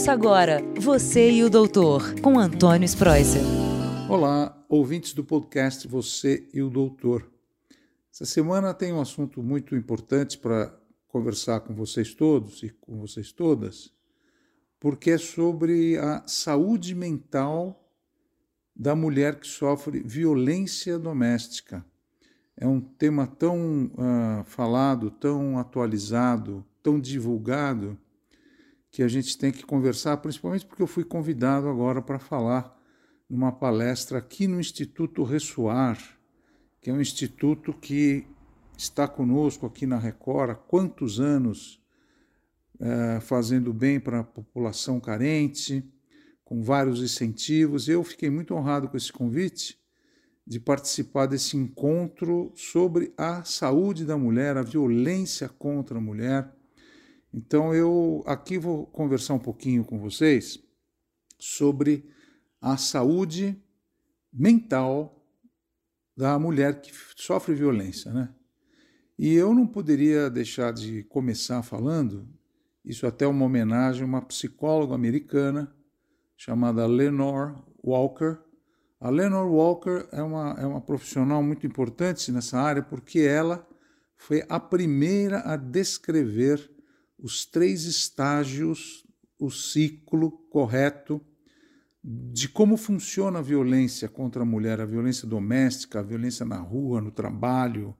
Ouça agora Você e o Doutor, com Antônio Spreuser. Olá, ouvintes do podcast Você e o Doutor. Essa semana tem um assunto muito importante para conversar com vocês todos e com vocês todas, porque é sobre a saúde mental da mulher que sofre violência doméstica. É um tema tão uh, falado, tão atualizado, tão divulgado que a gente tem que conversar, principalmente porque eu fui convidado agora para falar numa palestra aqui no Instituto Ressoar, que é um instituto que está conosco aqui na Record há quantos anos, é, fazendo bem para a população carente, com vários incentivos. Eu fiquei muito honrado com esse convite de participar desse encontro sobre a saúde da mulher, a violência contra a mulher então eu aqui vou conversar um pouquinho com vocês sobre a saúde mental da mulher que sofre violência, né? E eu não poderia deixar de começar falando, isso até uma homenagem a uma psicóloga americana chamada Lenore Walker. A Lenore Walker é uma, é uma profissional muito importante nessa área porque ela foi a primeira a descrever os três estágios, o ciclo correto de como funciona a violência contra a mulher, a violência doméstica, a violência na rua, no trabalho.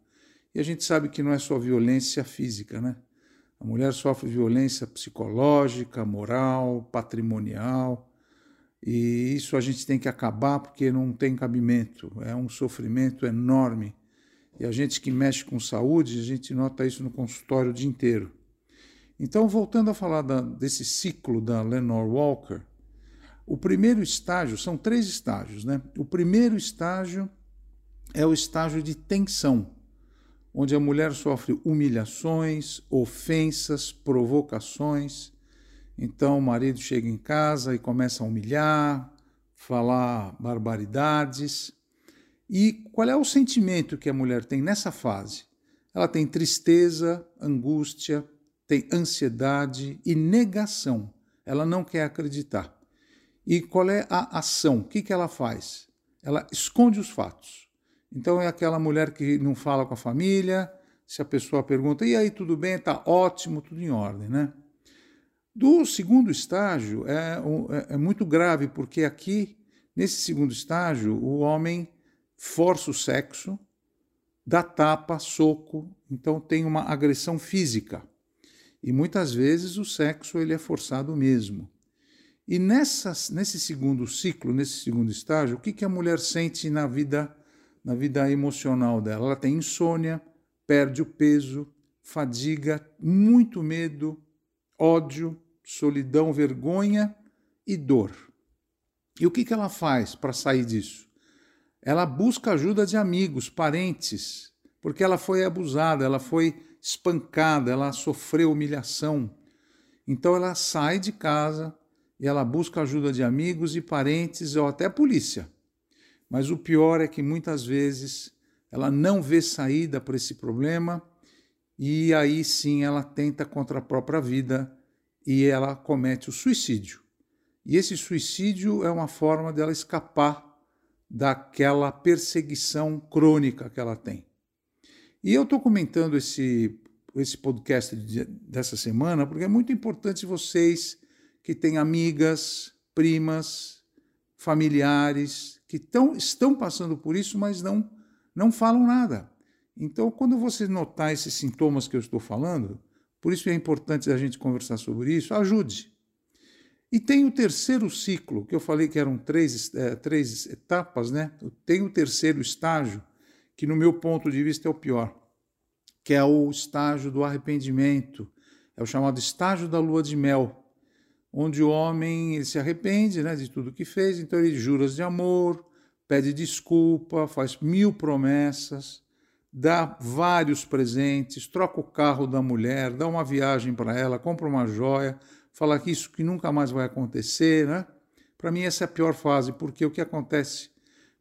E a gente sabe que não é só violência física, né? A mulher sofre violência psicológica, moral, patrimonial. E isso a gente tem que acabar porque não tem cabimento. É um sofrimento enorme. E a gente que mexe com saúde, a gente nota isso no consultório o dia inteiro. Então, voltando a falar da, desse ciclo da Lenore Walker, o primeiro estágio, são três estágios, né? O primeiro estágio é o estágio de tensão, onde a mulher sofre humilhações, ofensas, provocações. Então, o marido chega em casa e começa a humilhar, falar barbaridades. E qual é o sentimento que a mulher tem nessa fase? Ela tem tristeza, angústia, tem ansiedade e negação. Ela não quer acreditar. E qual é a ação? O que, que ela faz? Ela esconde os fatos. Então é aquela mulher que não fala com a família, se a pessoa pergunta, e aí, tudo bem? Está ótimo, tudo em ordem, né? Do segundo estágio é, é, é muito grave, porque aqui, nesse segundo estágio, o homem força o sexo, dá tapa, soco, então tem uma agressão física. E muitas vezes o sexo ele é forçado mesmo. E nessas, nesse segundo ciclo, nesse segundo estágio, o que, que a mulher sente na vida, na vida emocional dela? Ela tem insônia, perde o peso, fadiga, muito medo, ódio, solidão, vergonha e dor. E o que, que ela faz para sair disso? Ela busca ajuda de amigos, parentes, porque ela foi abusada, ela foi espancada, ela sofreu humilhação. Então ela sai de casa e ela busca ajuda de amigos e parentes ou até polícia. Mas o pior é que muitas vezes ela não vê saída para esse problema e aí sim ela tenta contra a própria vida e ela comete o suicídio. E esse suicídio é uma forma dela escapar daquela perseguição crônica que ela tem. E eu estou comentando esse, esse podcast de, dessa semana porque é muito importante vocês que têm amigas, primas, familiares que tão, estão passando por isso, mas não, não falam nada. Então, quando você notar esses sintomas que eu estou falando, por isso é importante a gente conversar sobre isso, ajude. E tem o terceiro ciclo, que eu falei que eram três, é, três etapas, né? Tem o terceiro estágio, que no meu ponto de vista é o pior, que é o estágio do arrependimento, é o chamado estágio da lua de mel, onde o homem se arrepende né, de tudo que fez, então ele jura de amor, pede desculpa, faz mil promessas, dá vários presentes, troca o carro da mulher, dá uma viagem para ela, compra uma joia, fala que isso que nunca mais vai acontecer, né? Para mim essa é a pior fase, porque o que acontece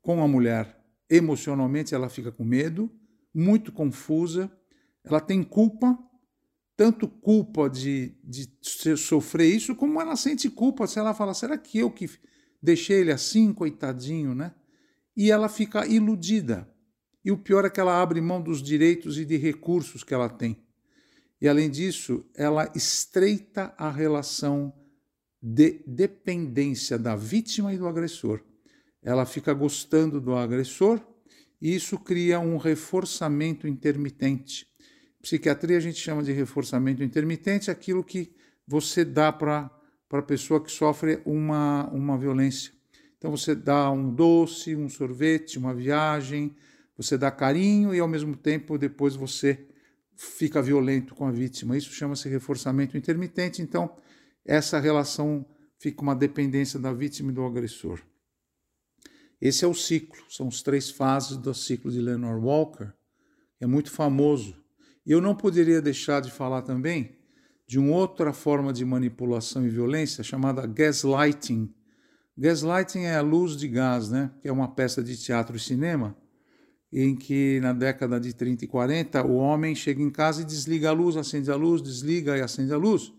com a mulher emocionalmente ela fica com medo, muito confusa, ela tem culpa tanto culpa de, de sofrer isso, como ela sente culpa se ela fala: será que eu que deixei ele assim, coitadinho, né? E ela fica iludida. E o pior é que ela abre mão dos direitos e de recursos que ela tem. E além disso, ela estreita a relação de dependência da vítima e do agressor. Ela fica gostando do agressor e isso cria um reforçamento intermitente. Psiquiatria a gente chama de reforçamento intermitente aquilo que você dá para a pessoa que sofre uma, uma violência. Então você dá um doce, um sorvete, uma viagem, você dá carinho e ao mesmo tempo depois você fica violento com a vítima. Isso chama-se reforçamento intermitente. Então, essa relação fica uma dependência da vítima e do agressor. Esse é o ciclo, são as três fases do ciclo de Leonard Walker, é muito famoso. E eu não poderia deixar de falar também de uma outra forma de manipulação e violência chamada gaslighting. Gaslighting é a luz de gás, né? que é uma peça de teatro e cinema em que na década de 30 e 40 o homem chega em casa e desliga a luz, acende a luz, desliga e acende a luz.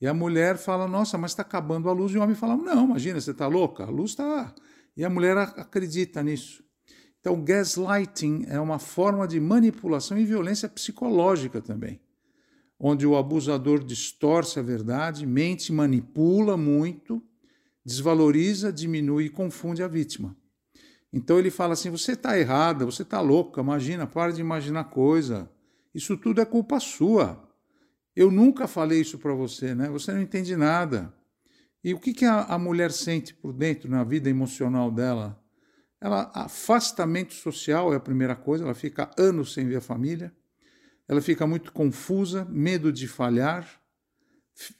E a mulher fala: Nossa, mas está acabando a luz. E o homem fala: Não, imagina, você está louca, a luz está. E a mulher acredita nisso. Então, gaslighting é uma forma de manipulação e violência psicológica também, onde o abusador distorce a verdade, mente, manipula muito, desvaloriza, diminui e confunde a vítima. Então ele fala assim: você está errada, você está louca, imagina, para de imaginar coisa. Isso tudo é culpa sua. Eu nunca falei isso para você, né? Você não entende nada. E o que, que a, a mulher sente por dentro na vida emocional dela? Ela, afastamento social é a primeira coisa, ela fica anos sem ver a família, ela fica muito confusa, medo de falhar,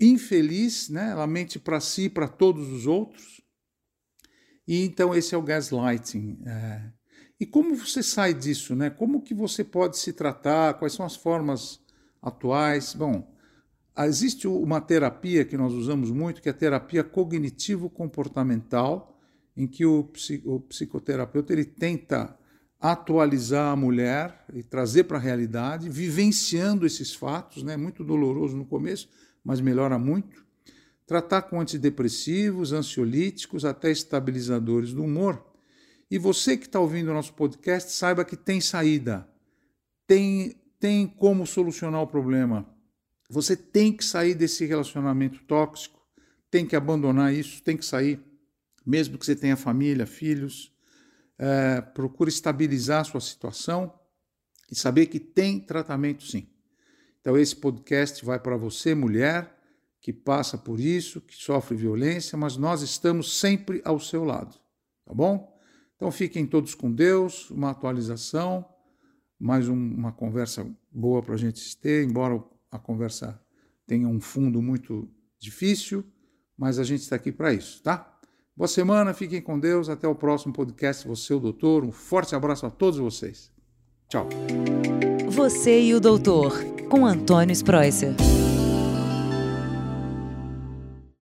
infeliz, né? ela mente para si para todos os outros, e então esse é o gaslighting. É. E como você sai disso, né? Como que você pode se tratar? Quais são as formas atuais? Bom, existe uma terapia que nós usamos muito, que é a terapia cognitivo-comportamental, em que o, o psicoterapeuta ele tenta atualizar a mulher e trazer para a realidade, vivenciando esses fatos, né? Muito doloroso no começo, mas melhora muito tratar com antidepressivos, ansiolíticos, até estabilizadores do humor. E você que está ouvindo o nosso podcast, saiba que tem saída, tem, tem como solucionar o problema. Você tem que sair desse relacionamento tóxico, tem que abandonar isso, tem que sair, mesmo que você tenha família, filhos. É, procure estabilizar a sua situação e saber que tem tratamento sim. Então, esse podcast vai para você, mulher, que passa por isso, que sofre violência, mas nós estamos sempre ao seu lado, tá bom? Então fiquem todos com Deus, uma atualização, mais um, uma conversa boa para a gente ter, embora a conversa tenha um fundo muito difícil, mas a gente está aqui para isso, tá? Boa semana, fiquem com Deus, até o próximo podcast, você o doutor, um forte abraço a todos vocês. Tchau. Você e o doutor, com Antônio Spreuser.